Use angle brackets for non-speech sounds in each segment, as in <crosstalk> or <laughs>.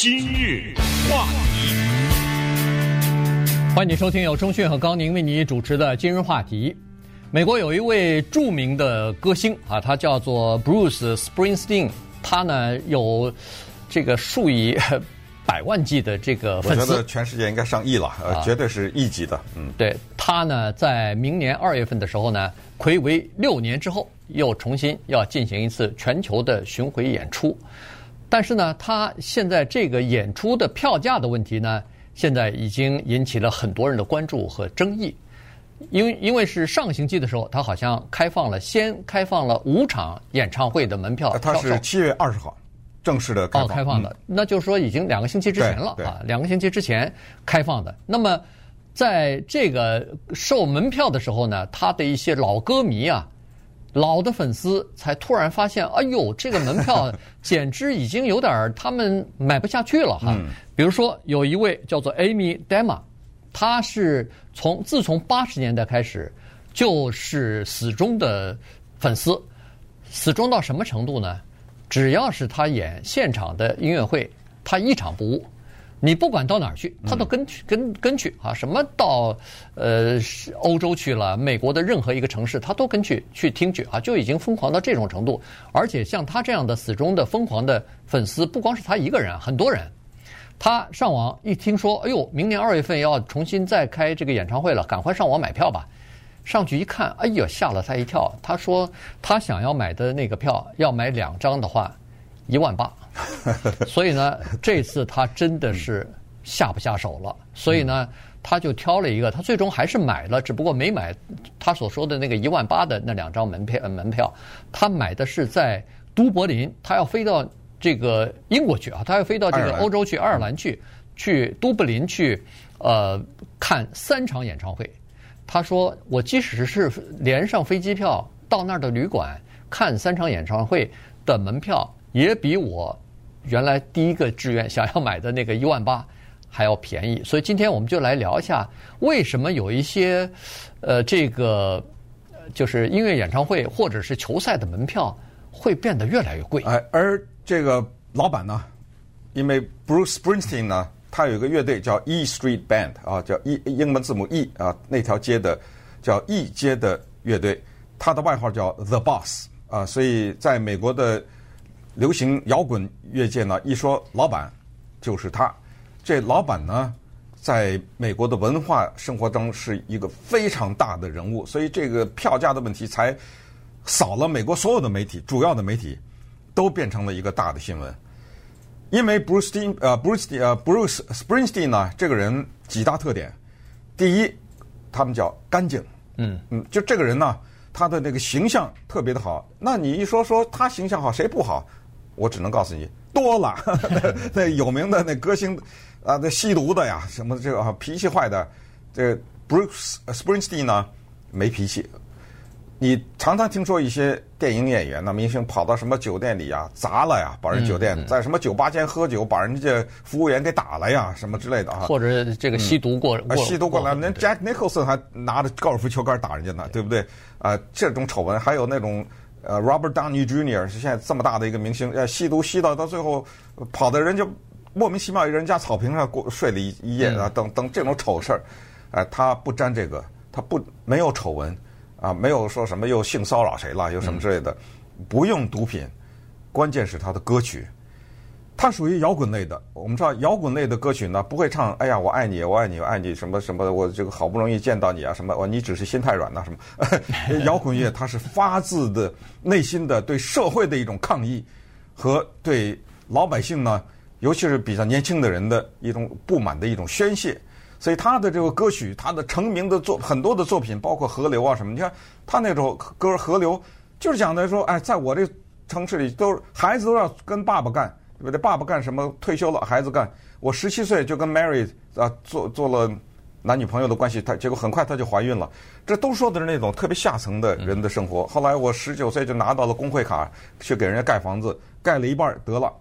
今日话题，欢迎收听由中讯和高宁为你主持的今日话题。美国有一位著名的歌星啊，他叫做 Bruce Springsteen，他呢有这个数以百万计的这个粉丝，我觉得全世界应该上亿了，呃，绝对是亿级的。嗯，对，他呢，在明年二月份的时候呢，睽违六年之后，又重新要进行一次全球的巡回演出。但是呢，他现在这个演出的票价的问题呢，现在已经引起了很多人的关注和争议。因为因为是上星期的时候，他好像开放了，先开放了五场演唱会的门票。他是七月二十号正式的开放，哦，开放的，那就是说已经两个星期之前了啊，两个星期之前开放的。那么在这个售门票的时候呢，他的一些老歌迷啊。老的粉丝才突然发现，哎呦，<laughs> 这个门票简直已经有点他们买不下去了哈。比如说，有一位叫做 Amy Dema，他是从自从八十年代开始就是死忠的粉丝，死忠到什么程度呢？只要是他演现场的音乐会，他一场不误。你不管到哪儿去，他都跟去跟跟去啊！什么到呃欧洲去了，美国的任何一个城市，他都跟去去听去啊！就已经疯狂到这种程度。而且像他这样的死忠的疯狂的粉丝，不光是他一个人，很多人。他上网一听说，哎呦，明年二月份要重新再开这个演唱会了，赶快上网买票吧。上去一看，哎呦，吓了他一跳。他说他想要买的那个票，要买两张的话，一万八。<laughs> 所以呢，这次他真的是下不下手了。所以呢，他就挑了一个，他最终还是买了，只不过没买他所说的那个一万八的那两张门票。门票，他买的是在都柏林，他要飞到这个英国去啊，他要飞到这个欧洲去，爱尔兰去，去都柏林去，呃，看三场演唱会。他说，我即使是连上飞机票到那儿的旅馆看三场演唱会的门票，也比我。原来第一个志愿想要买的那个一万八还要便宜，所以今天我们就来聊一下为什么有一些呃这个就是音乐演唱会或者是球赛的门票会变得越来越贵。哎，而这个老板呢，因为 Bruce Springsteen 呢，他有一个乐队叫 E Street Band 啊，叫 E 英文字母 E 啊，那条街的叫 E 街的乐队，他的外号叫 The Boss 啊，所以在美国的。流行摇滚乐界呢，一说老板就是他。这老板呢，在美国的文化生活中是一个非常大的人物，所以这个票价的问题才扫了美国所有的媒体，主要的媒体都变成了一个大的新闻。因为 Bruce Steen 呃 Bruce 呃 Bruce Springsteen 呢，这个人几大特点。第一，他们叫干净，嗯嗯，就这个人呢，他的那个形象特别的好。那你一说说他形象好，谁不好？我只能告诉你，多了 <laughs> 那有名的那歌星啊，那吸毒的呀，什么这个脾气坏的，这个 Bruce Springsteen 呢，没脾气。你常常听说一些电影演员、那明星跑到什么酒店里啊，砸了呀，把人酒店在什么酒吧间喝酒，把人家服务员给打了呀，什么之类的啊。或者这个吸毒过，啊，吸毒过来，连 Jack Nicholson 还拿着高尔夫球杆打人家呢，对不对？啊，这种丑闻还有那种。呃，Robert Downey Jr. 是现在这么大的一个明星，呃，吸毒吸到到最后，跑的人家莫名其妙，人家草坪上过睡了一一夜啊，等等这种丑事儿，哎，他不沾这个，他不没有丑闻，啊，没有说什么又性骚扰谁了，又什么之类的，不用毒品，关键是他的歌曲。他属于摇滚类的，我们知道摇滚类的歌曲呢，不会唱“哎呀，我爱你，我爱你，我爱你”什么什么，我这个好不容易见到你啊，什么我你只是心太软呐，什么摇滚乐，<laughs> 它是发自的内心的对社会的一种抗议和对老百姓呢，尤其是比较年轻的人的一种不满的一种宣泄。所以他的这个歌曲，他的成名的作很多的作品，包括《河流》啊什么，你看他那首歌《河流》，就是讲的说，哎，在我这城市里，都是孩子都要跟爸爸干。对不对？爸爸干什么？退休了，孩子干。我十七岁就跟 Mary 啊做做了男女朋友的关系，她结果很快她就怀孕了。这都说的是那种特别下层的人的生活。后来我十九岁就拿到了工会卡，去给人家盖房子，盖了一半得了，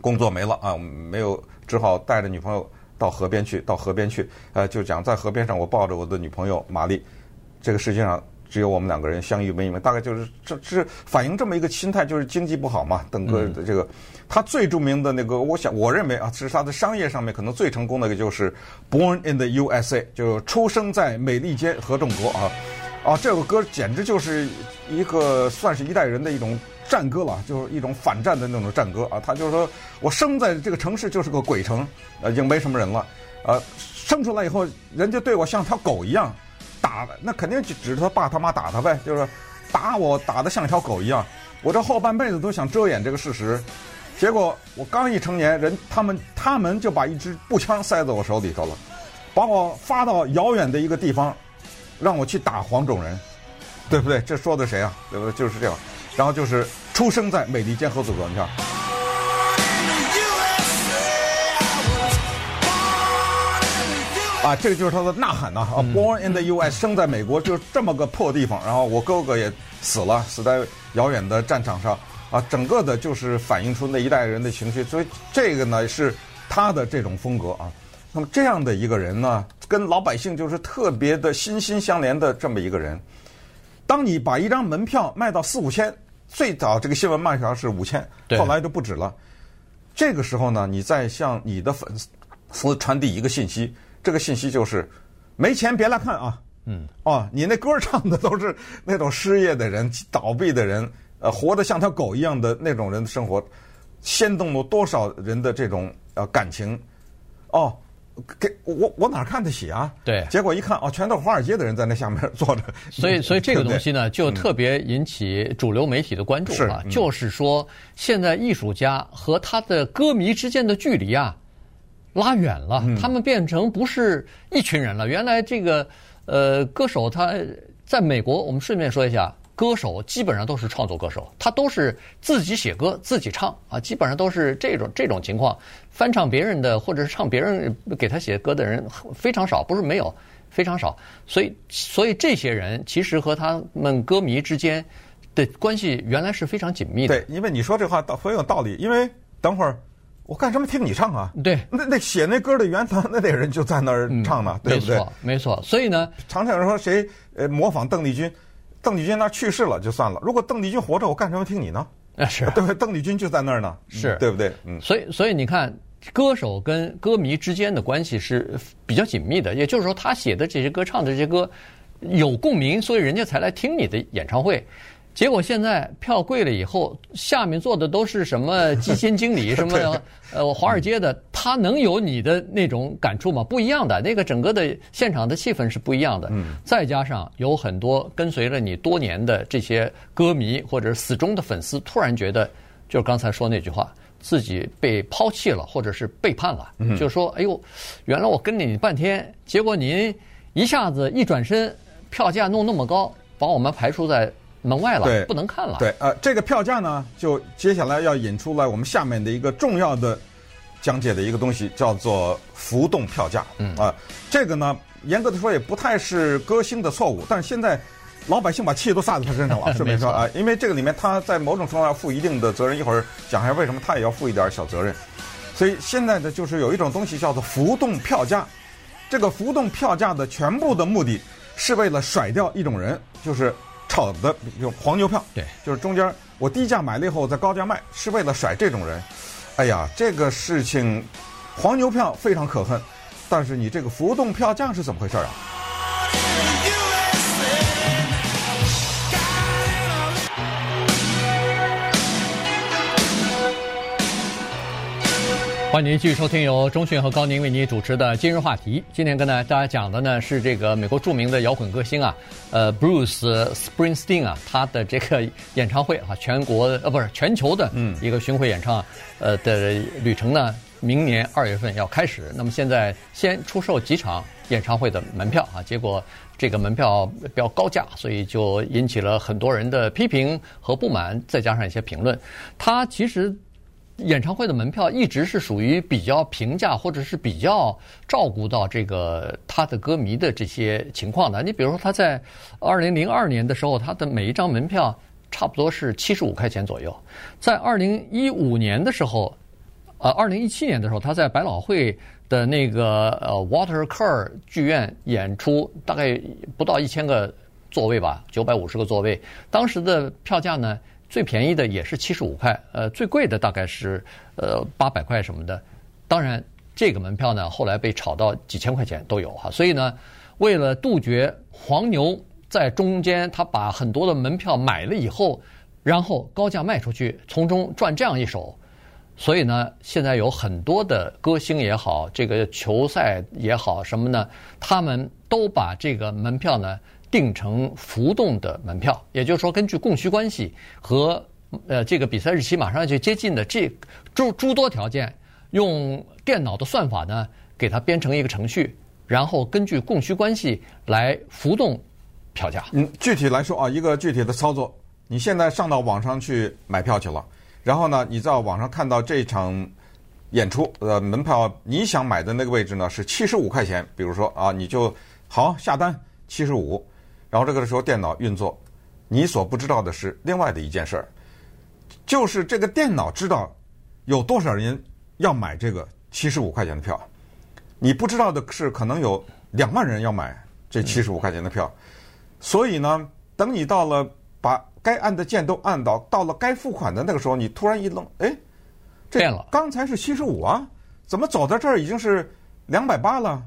工作没了啊，没有，只好带着女朋友到河边去，到河边去。呃，就讲在河边上，我抱着我的女朋友玛丽，这个世界上只有我们两个人相依为命，大概就是这这反映这么一个心态，就是经济不好嘛。整个的这个，他最著名的那个，我想我认为啊，是他的商业上面可能最成功的一个就是《Born in the USA》，就出生在美利坚合众国啊啊，这个歌简直就是一个算是一代人的一种战歌了，就是一种反战的那种战歌啊。他就是说我生在这个城市就是个鬼城，呃，已经没什么人了，呃，生出来以后，人家对我像条狗一样。打的那肯定就指着他爸他妈打他呗，就是打我打得像条狗一样。我这后半辈子都想遮掩这个事实，结果我刚一成年人，他们他们就把一支步枪塞在我手里头了，把我发到遥远的一个地方，让我去打黄种人，对不对？这说的谁啊？对不对？就是这样。然后就是出生在美利坚合众国，你看啊，这个就是他的呐喊呐！啊，Born in the U.S.，生在美国，就这么个破地方。然后我哥哥也死了，死在遥远的战场上。啊，整个的就是反映出那一代人的情绪。所以这个呢是他的这种风格啊。那么这样的一个人呢，跟老百姓就是特别的心心相连的这么一个人。当你把一张门票卖到四五千，最早这个新闻卖条是五千，后来就不止了。这个时候呢，你再向你的粉丝传递一个信息。这个信息就是，没钱别来看啊！嗯，哦，你那歌唱的都是 <laughs> 那种失业的人、倒闭的人，呃，活得像条狗一样的那种人的生活，牵动了多少人的这种呃感情？哦，给我我哪看得起啊？对，结果一看哦，全都是华尔街的人在那下面坐着。所以，所以这个东西呢，就特别引起主流媒体的关注啊。是，就是说，现在艺术家和他的歌迷之间的距离啊。拉远了，他们变成不是一群人了。原来这个呃歌手他在美国，我们顺便说一下，歌手基本上都是创作歌手，他都是自己写歌自己唱啊，基本上都是这种这种情况，翻唱别人的或者是唱别人给他写歌的人非常少，不是没有，非常少。所以所以这些人其实和他们歌迷之间的关系原来是非常紧密的。对，因为你说这话倒很有道理，因为等会儿。我干什么听你唱啊？对，那那写那歌的原唱那那人就在那儿唱呢，对不对？没错，没错。所以呢，常常有人说谁呃模仿邓丽君，邓丽君那去世了就算了。如果邓丽君活着，我干什么听你呢？啊，是对不对？邓丽君就在那儿呢，是对不对？嗯。所以，所以你看，歌手跟歌迷之间的关系是比较紧密的。也就是说，他写的这些歌，唱的这些歌有共鸣，所以人家才来听你的演唱会。结果现在票贵了以后，下面坐的都是什么基金经理，<laughs> 什么呃华尔街的，他能有你的那种感触吗？不一样的，那个整个的现场的气氛是不一样的。嗯。再加上有很多跟随了你多年的这些歌迷或者死忠的粉丝，突然觉得就是刚才说那句话，自己被抛弃了，或者是背叛了。嗯。就是说，哎呦，原来我跟了你半天，结果您一下子一转身，票价弄那么高，把我们排除在。门外了，对，不能看了。对，呃，这个票价呢，就接下来要引出来我们下面的一个重要的讲解的一个东西，叫做浮动票价。嗯啊，这个呢，严格的说也不太是歌星的错误，但是现在老百姓把气都撒在他身上了，<laughs> 是没错啊。因为这个里面他在某种程度上要负一定的责任，一会儿讲一下为什么他也要负一点小责任。所以现在的就是有一种东西叫做浮动票价，这个浮动票价的全部的目的是为了甩掉一种人，就是。炒的用黄牛票，对，就是中间我低价买了以后再高价卖，是为了甩这种人。哎呀，这个事情，黄牛票非常可恨，但是你这个浮动票价是怎么回事啊？欢迎您继续收听由钟迅和高宁为您主持的今日话题。今天跟大家讲的呢是这个美国著名的摇滚歌星啊，呃，Bruce Springsteen 啊，他的这个演唱会啊，全国呃不是全球的一个巡回演唱呃的旅程呢，明年二月份要开始。那么现在先出售几场演唱会的门票啊，结果这个门票比较高价，所以就引起了很多人的批评和不满，再加上一些评论。他其实。演唱会的门票一直是属于比较平价，或者是比较照顾到这个他的歌迷的这些情况的。你比如说，他在二零零二年的时候，他的每一张门票差不多是七十五块钱左右。在二零一五年的时候，呃，二零一七年的时候，他在百老汇的那个呃 Water Cur 剧院演出，大概不到一千个座位吧，九百五十个座位。当时的票价呢，最便宜的也是七十五块，呃，最贵的大概是呃八百块什么的。当然，这个门票呢，后来被炒到几千块钱都有哈。所以呢，为了杜绝黄牛在中间，他把很多的门票买了以后，然后高价卖出去，从中赚这样一手。所以呢，现在有很多的歌星也好，这个球赛也好，什么呢？他们都把这个门票呢定成浮动的门票，也就是说，根据供需关系和呃这个比赛日期马上就接近的这诸诸多条件，用电脑的算法呢给它编成一个程序，然后根据供需关系来浮动票价。嗯，具体来说啊，一个具体的操作，你现在上到网上去买票去了。然后呢，你在网上看到这场演出，呃，门票你想买的那个位置呢是七十五块钱，比如说啊，你就好下单七十五，然后这个时候电脑运作，你所不知道的是另外的一件事儿，就是这个电脑知道有多少人要买这个七十五块钱的票，你不知道的是可能有两万人要买这七十五块钱的票，所以呢，等你到了把。该按的键都按到，到了该付款的那个时候，你突然一愣，哎，变了，刚才是七十五啊，怎么走到这儿已经是两百八了？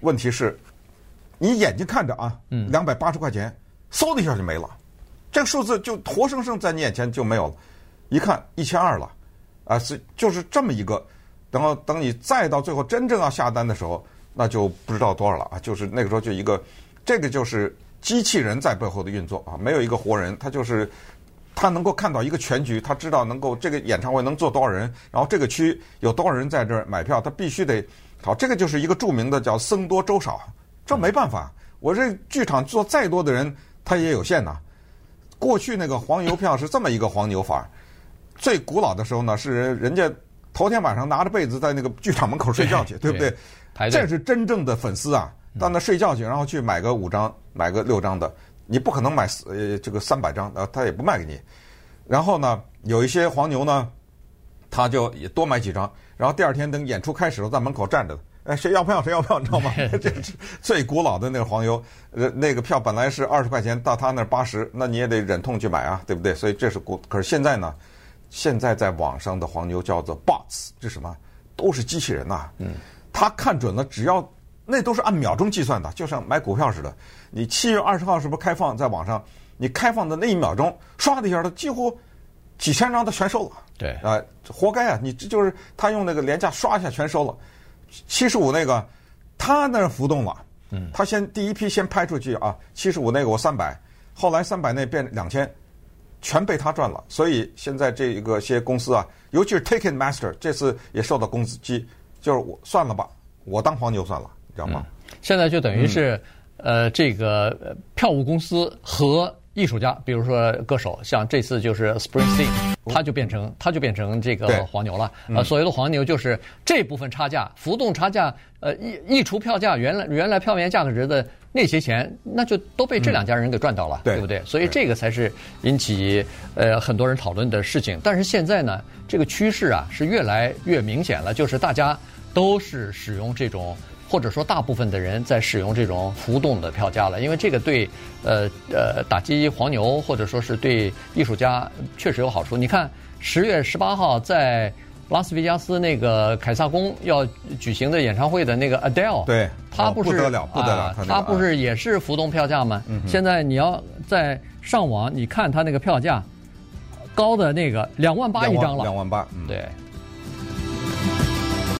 问题是，你眼睛看着啊，两百八十块钱，嗖的一下就没了，这个数字就活生生在你眼前就没有了，一看一千二了，啊，是就是这么一个，然后等你再到最后真正要下单的时候，那就不知道多少了啊，就是那个时候就一个，这个就是。机器人在背后的运作啊，没有一个活人，他就是他能够看到一个全局，他知道能够这个演唱会能坐多少人，然后这个区有多少人在这儿买票，他必须得好，这个就是一个著名的叫僧多粥少，这没办法，我这剧场坐再多的人，他也有限呐。过去那个黄牛票是这么一个黄牛法，最古老的时候呢，是人人家头天晚上拿着被子在那个剧场门口睡觉去，对，<laughs> 对不对？对这是真正的粉丝啊。到那睡觉去，然后去买个五张、买个六张的，你不可能买呃这个三百张，呃他也不卖给你。然后呢，有一些黄牛呢，他就也多买几张，然后第二天等演出开始了，在门口站着，哎，谁要票谁要票，你知道吗？<laughs> 这是最古老的那个黄牛，呃，那个票本来是二十块钱，到他那八十，那你也得忍痛去买啊，对不对？所以这是古，可是现在呢，现在在网上的黄牛叫做 bots，这什么？都是机器人呐。嗯。他看准了，只要。那都是按秒钟计算的，就像买股票似的。你七月二十号是不是开放在网上？你开放的那一秒钟，唰的一下，他几乎几千张他全收了。对啊、呃，活该啊！你这就是他用那个廉价刷一下全收了。七十五那个，他那浮动了。嗯。他先第一批先拍出去啊，七十五那个我三百，后来三百那变两千，全被他赚了。所以现在这一个些公司啊，尤其是 Ticketmaster 这次也受到攻击，就是我算了吧，我当黄牛算了。你知道吗？现在就等于是，呃，这个票务公司和艺术家，比如说歌手，像这次就是 Springsteen，他就变成他就变成这个黄牛了。呃，所谓的黄牛就是这部分差价、浮动差价，呃，溢溢出票价原来原来票源价格值的那些钱，那就都被这两家人给赚到了，对不对？所以这个才是引起呃很多人讨论的事情。但是现在呢，这个趋势啊是越来越明显了，就是大家都是使用这种。或者说，大部分的人在使用这种浮动的票价了，因为这个对呃呃打击黄牛，或者说是对艺术家确实有好处。你看，十月十八号在拉斯维加斯那个凯撒宫要举行的演唱会的那个 <laughs> Adele，对，他不是、哦、不得了，不得了，他、啊、不是也是浮动票价吗？嗯、现在你要在上网，你看他那个票价高的那个两万八一张了，两万八，嗯、对。